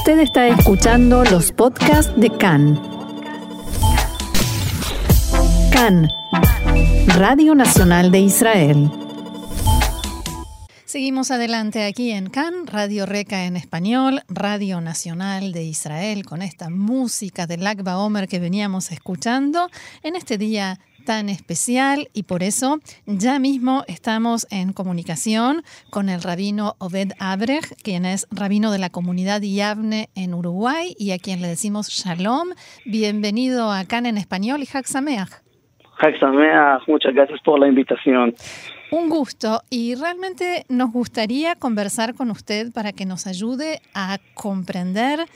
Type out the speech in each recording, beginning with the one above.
Usted está escuchando los podcasts de CAN. CAN, Radio Nacional de Israel. Seguimos adelante aquí en CAN, Radio Reca en español, Radio Nacional de Israel, con esta música del Agba Omer que veníamos escuchando en este día tan especial y por eso ya mismo estamos en comunicación con el rabino Obed Abrej, quien es rabino de la comunidad Yavne en Uruguay y a quien le decimos Shalom. Bienvenido a CAN en español y Hak Sameach. muchas gracias por la invitación. Un gusto y realmente nos gustaría conversar con usted para que nos ayude a comprender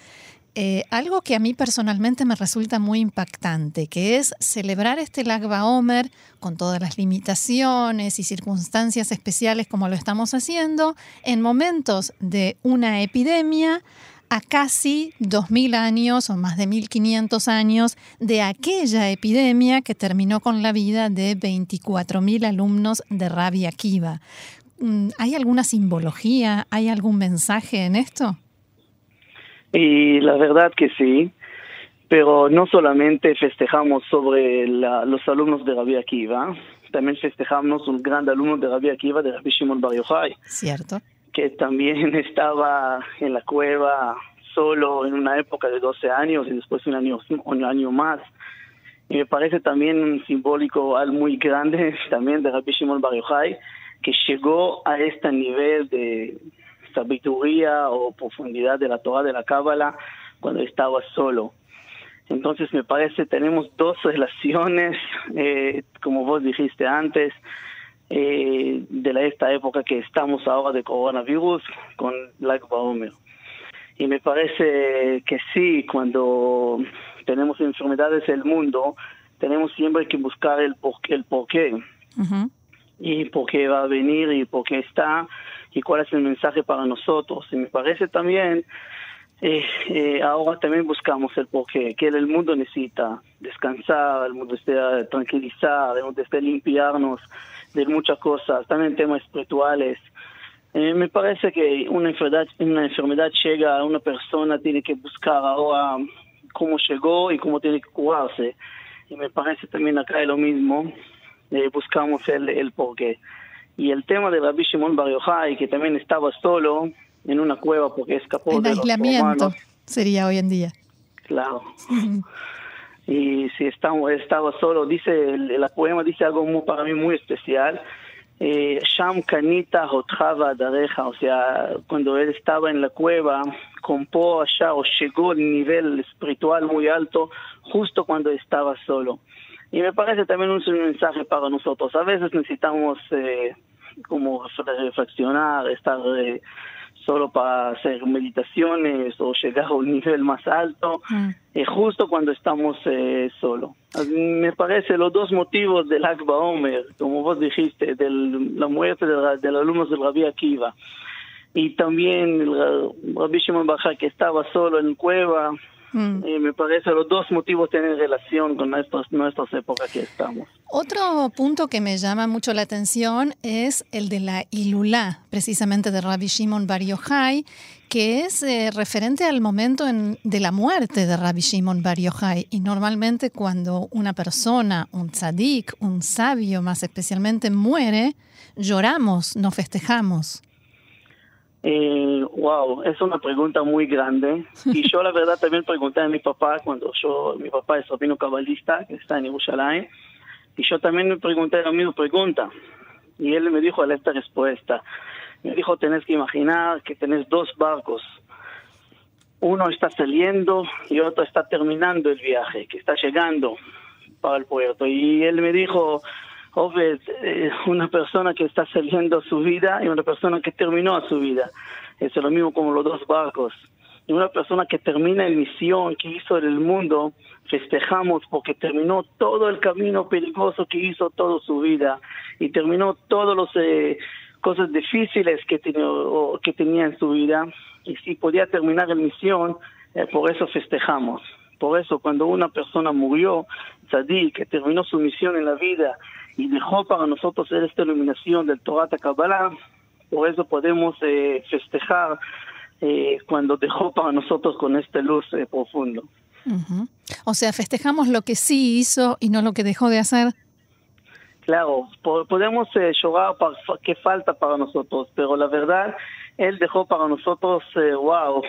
eh, algo que a mí personalmente me resulta muy impactante, que es celebrar este Lag Omer con todas las limitaciones y circunstancias especiales como lo estamos haciendo, en momentos de una epidemia a casi 2.000 años o más de 1.500 años de aquella epidemia que terminó con la vida de 24.000 alumnos de Rabia Akiva. Mm, ¿Hay alguna simbología? ¿Hay algún mensaje en esto? Y la verdad que sí, pero no solamente festejamos sobre los alumnos de Rabbi Akiva, también festejamos un gran alumno de Rabbi Akiva, de Rabbi Shimon Bar Yochai. Cierto. Que también estaba en la cueva solo en una época de 12 años y después un año, un año más. Y me parece también un simbólico al muy grande también de Rabbi Shimon Bar Yochai, que llegó a este nivel de sabiduría o profundidad de la Torah de la Cábala cuando estaba solo. Entonces me parece tenemos dos relaciones, eh, como vos dijiste antes, eh, de esta época que estamos ahora de coronavirus con Lag Baomer. Y me parece que sí, cuando tenemos enfermedades en el mundo, tenemos siempre que buscar el, por, el porqué. Y por qué va a venir y por qué está y cuál es el mensaje para nosotros. Y me parece también, eh, eh, ahora también buscamos el porqué, que el mundo necesita descansar, el mundo necesita tranquilizar, el mundo necesita limpiarnos de muchas cosas, también temas espirituales. Eh, me parece que una enfermedad, una enfermedad llega a una persona, tiene que buscar ahora cómo llegó y cómo tiene que curarse. Y me parece también acá es lo mismo, buscamos el, el porqué. Y el tema de Rabbi Shimon Bar Yochai, que también estaba solo en una cueva porque escapó en de aislamiento sería hoy en día. Claro. y si estaba, estaba solo, dice, el, poema dice algo muy, para mí muy especial. Eh, Sham Kanita Hotrava Dareja, o sea, cuando él estaba en la cueva, compó allá o llegó al nivel espiritual muy alto justo cuando estaba solo. Y me parece también un mensaje para nosotros. A veces necesitamos eh, como reflexionar, estar eh, solo para hacer meditaciones o llegar a un nivel más alto, mm. eh, justo cuando estamos eh, solo. Me parece los dos motivos del Akba Omer, como vos dijiste, de la muerte de, la, de los alumnos del Rabbi Akiva, y también el Rabbi Shimon Baja que estaba solo en cueva, Mm. Y me parece los dos motivos tienen relación con nuestras, nuestras épocas que estamos. Otro punto que me llama mucho la atención es el de la Ilulá, precisamente de Rabbi Shimon Bar Yochai, que es eh, referente al momento de la muerte de Rabbi Shimon Bar Yochai. Y normalmente cuando una persona, un tzadik, un sabio más especialmente, muere, lloramos, no festejamos. Eh, wow, es una pregunta muy grande. Y yo la verdad también pregunté a mi papá cuando yo, mi papá es rabino cabalista que está en Jerusalén, y yo también me pregunté la misma pregunta. Y él me dijo esta respuesta. Me dijo, tenés que imaginar que tenés dos barcos. Uno está saliendo y otro está terminando el viaje, que está llegando para el puerto. Y él me dijo, Obed, eh, una persona que está saliendo a su vida y una persona que terminó a su vida. Es lo mismo como los dos barcos. Y una persona que termina la misión que hizo en el mundo, festejamos porque terminó todo el camino peligroso que hizo toda su vida y terminó todas las eh, cosas difíciles que, que tenía en su vida. Y si podía terminar la misión, eh, por eso festejamos. Por eso cuando una persona murió, Sadí, que terminó su misión en la vida y dejó para nosotros esta iluminación del Torah Kabbalah, por eso podemos eh, festejar eh, cuando dejó para nosotros con esta luz eh, profundo. O sea, festejamos lo que sí hizo y no lo que dejó de hacer. Claro, podemos eh, llorar para qué falta para nosotros, pero la verdad, él dejó para nosotros, wow,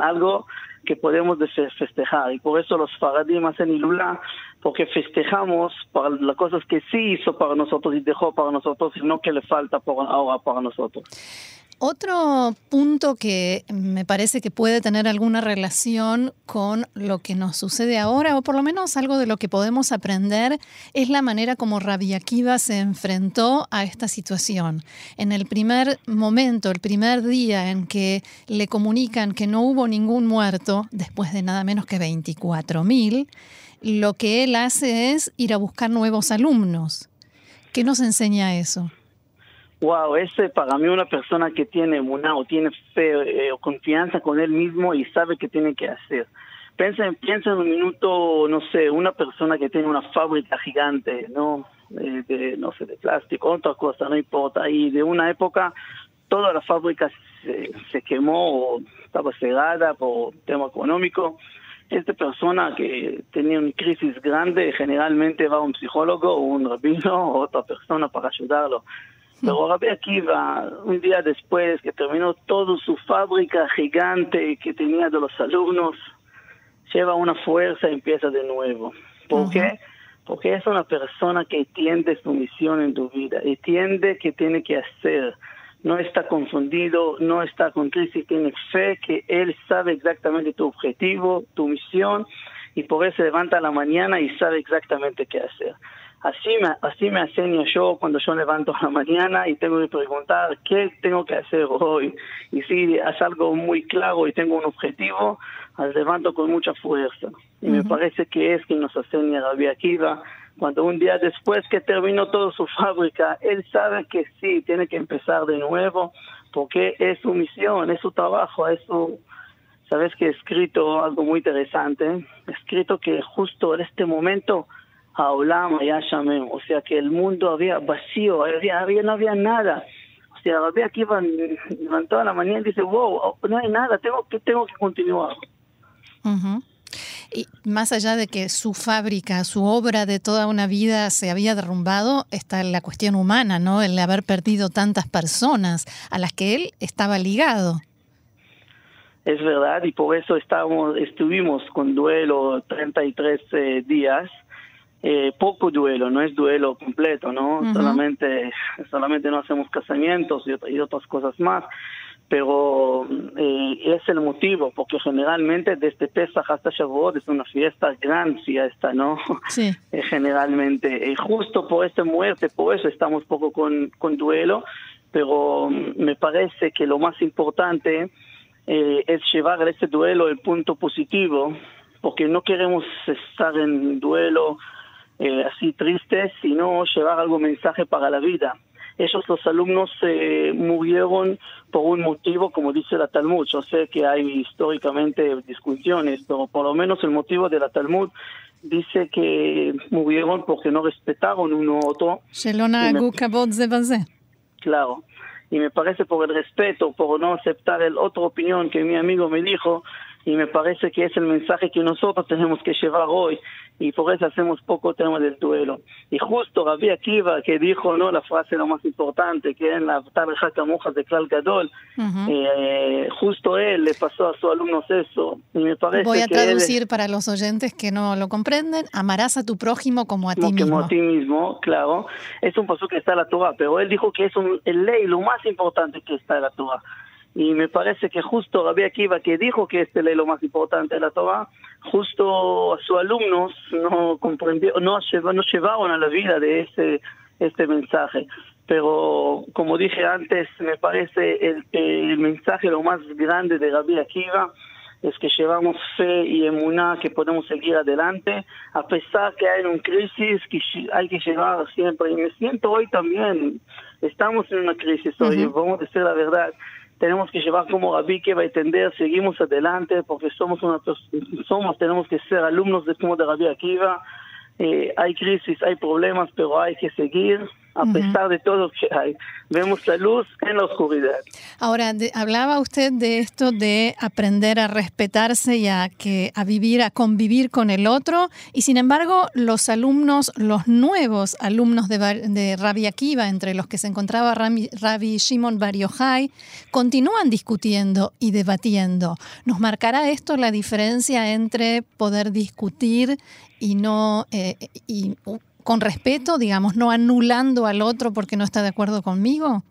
algo que podemos festejar. Y por eso los faradim hacen ilula, porque festejamos para las cosas que sí hizo para nosotros y dejó para nosotros, y no que le falta por ahora para nosotros. Otro punto que me parece que puede tener alguna relación con lo que nos sucede ahora, o por lo menos algo de lo que podemos aprender, es la manera como Rabbi Akiva se enfrentó a esta situación. En el primer momento, el primer día en que le comunican que no hubo ningún muerto, después de nada menos que 24.000, lo que él hace es ir a buscar nuevos alumnos. ¿Qué nos enseña eso? Wow, ese para mí una persona que tiene una o tiene fe eh, o confianza con él mismo y sabe qué tiene que hacer. Piensa, piensa en un minuto, no sé, una persona que tiene una fábrica gigante, ¿no? de, no sé, de plástico, otra cosa, no importa. Y de una época, toda la fábrica se, se quemó o estaba cerrada por tema económico. Esta persona que tenía una crisis grande generalmente va a un psicólogo o un rabino o otra persona para ayudarlo. Pero Rabbi Akiva, un día después que terminó toda su fábrica gigante que tenía de los alumnos, lleva una fuerza y empieza de nuevo. ¿Por qué? Porque es una persona que entiende su misión en tu vida, entiende qué tiene que hacer. No está confundido, no está con crisis, tiene fe que él sabe exactamente tu objetivo, tu misión, y por eso se levanta a la mañana y sabe exactamente qué hacer. Así me, así me enseño yo cuando yo levanto a la mañana y tengo que preguntar qué tengo que hacer hoy. Y si es algo muy claro y tengo un objetivo, levanto con mucha fuerza. Y me parece que es que nos enseña Rabbi Akiva. Cuando un día después que terminó toda su fábrica, él sabe que sí, tiene que empezar de nuevo, porque es su misión, es su trabajo, es su... Sabes que he escrito algo muy interesante, he escrito que justo en este momento Haolam Yashamem, o sea que el mundo había vacío, había, había, no había nada. O sea, había que iban, levantó a la mañana y dice, wow, no hay nada, tengo que, tengo que continuar. Y más allá de que su fábrica, su obra de toda una vida se había derrumbado, está la cuestión humana, ¿no? El haber perdido tantas personas a las que él estaba ligado. Es verdad, y por eso estábamos, estuvimos con duelo 33 eh, días eh, poco duelo, no es duelo completo, ¿no? Solamente solamente no hacemos casamientos y, otras cosas más, pero eh, es el motivo, porque generalmente desde Pesach hasta Shavuot es una fiesta gran fiesta, ¿no? Sí. Eh, generalmente, justo por esta muerte, por eso estamos poco con, con duelo, pero mm, me parece que lo más importante es llevar a este duelo el punto positivo, porque no queremos estar en duelo eh, así tristes, sino llevar algún mensaje para la vida. Ellos, los alumnos, eh, murieron por un motivo, como dice la Talmud. Yo sé que hay históricamente discusiones, pero por lo menos el motivo de la Talmud dice que murieron porque no respetaron uno a otro. Claro. Y me parece por el respeto, por no aceptar el otra opinión que mi amigo me dijo, y me parece que es el mensaje que nosotros tenemos que llevar hoy y por eso hacemos poco tema del duelo. Y justo Rabbi Akiva que dijo no la frase lo más importante que en la Tarja Mujas de Klal Gadol, eh, justo él le pasó a sus alumnos eso. Y me parece Voy a traducir para los oyentes que no lo comprenden, amarás a tu prójimo como a ti mismo. Como a ti mismo, claro. Es un paso que está en la Torah, pero él dijo que es un, el ley lo más importante que está en la Torah y me parece que justo Rabbi Akiva que dijo que este es lo más importante de la Torah, justo a sus alumnos no comprendió, no, no llevaron a la vida de este, este mensaje. Pero como dije antes, me parece el, el mensaje lo más grande de Rabbi Akiva es que llevamos fe y emuná que podemos seguir adelante, a pesar que hay una crisis que hay que llevar siempre. Y me siento hoy también, estamos en una crisis hoy, vamos a decir la verdad tenemos que llevar como Rabí que va a entender, seguimos adelante porque somos una somos tenemos que ser alumnos de como de Rabí Akiva. Eh, hay crisis, hay problemas, pero hay que seguir a pesar de todo que hay. Vemos la luz en la oscuridad. Ahora, hablaba usted de esto de aprender a respetarse y a, que, a vivir, a convivir con el otro, y sin embargo, los alumnos, los nuevos alumnos de, de Rabbi Akiva, entre los que se encontraba Rabbi, Shimon Bar Yochai, continúan discutiendo y debatiendo. ¿Nos marcará esto la diferencia entre poder discutir y no eh, y con respeto, digamos, no anulando al otro porque no está de acuerdo conmigo?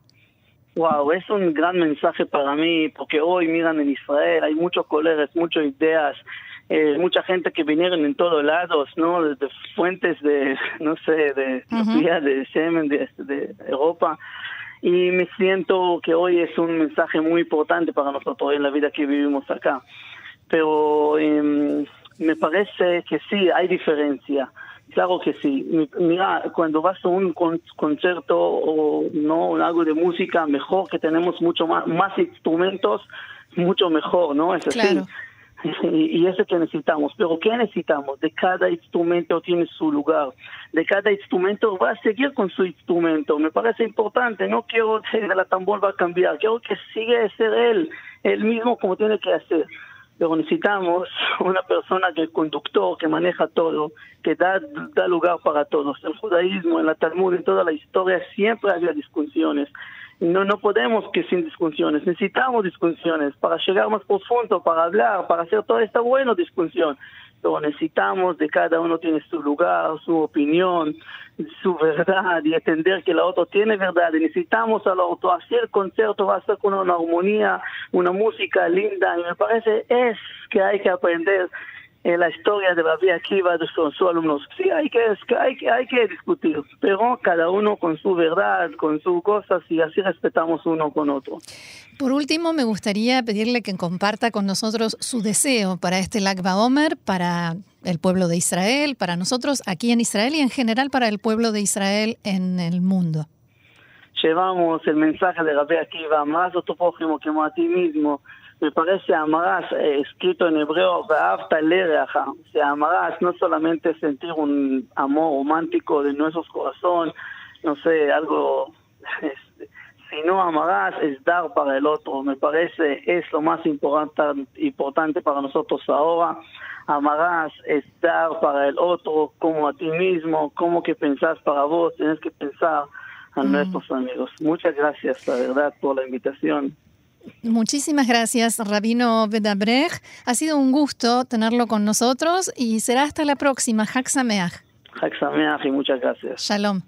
Wow, es un gran mensaje para mí, porque hoy miran en Israel, hay muchos colegas, muchas ideas, eh, mucha gente que vinieron en todos lados, ¿no? De, fuentes de, no sé, de de semen, de, de, Europa. Y me siento que hoy es un mensaje muy importante para nosotros en la vida que vivimos acá. Pero em, me parece que sí, hay diferencia. Claro que sí. Mira, cuando vas a un concierto o no algo de música, mejor que tenemos mucho más, más instrumentos, mucho mejor, ¿no? Es así. Y, y eso que necesitamos. Pero ¿qué necesitamos? De cada instrumento tiene su lugar. De cada instrumento va a seguir con su instrumento. Me parece importante. No quiero que la tambor va a cambiar. Quiero que siga a ser él, él mismo como tiene que hacer pero necesitamos una persona que es conductor, que maneja todo, que da, da lugar para todos. En el judaísmo, en la Talmud, en toda la historia siempre había discusiones. No, no podemos que sin discusiones, necesitamos discusiones para llegar más profundo, para hablar, para hacer toda esta buena discusión lo necesitamos, de cada uno tiene su lugar, su opinión, su verdad y entender que el otro tiene verdad. Y necesitamos al otro hacer concierto, va a ser con una armonía, una música linda. Y me parece es que hay que aprender en la historia de Rabbi Akiva de sus, alumnos. Sí, hay que, hay, que, hay que discutir, pero cada uno con su verdad, con sus cosas y así respetamos uno con otro. Por último, me gustaría pedirle que comparta con nosotros su deseo para este Lag Omer, para el pueblo de Israel, para nosotros aquí en Israel y en general para el pueblo de Israel en el mundo. Llevamos el mensaje de Rabbi Akiva, más a tu prójimo que a ti mismo me parece amarás, eh, escrito en hebreo, o sea, amarás no solamente sentir un amor romántico de nuestros corazones, no sé, algo, sino amarás es dar para el otro. Me parece es lo más importante, importante para nosotros ahora. Amarás es dar para el otro como a ti mismo, como que pensás para vos, tienes que pensar a mm. nuestros amigos. Muchas gracias, la verdad, por la invitación. Muchísimas gracias, Rabino Bedabrej. Ha sido un gusto tenerlo con nosotros y será hasta la próxima. Hak Sameach. y muchas gracias. Shalom.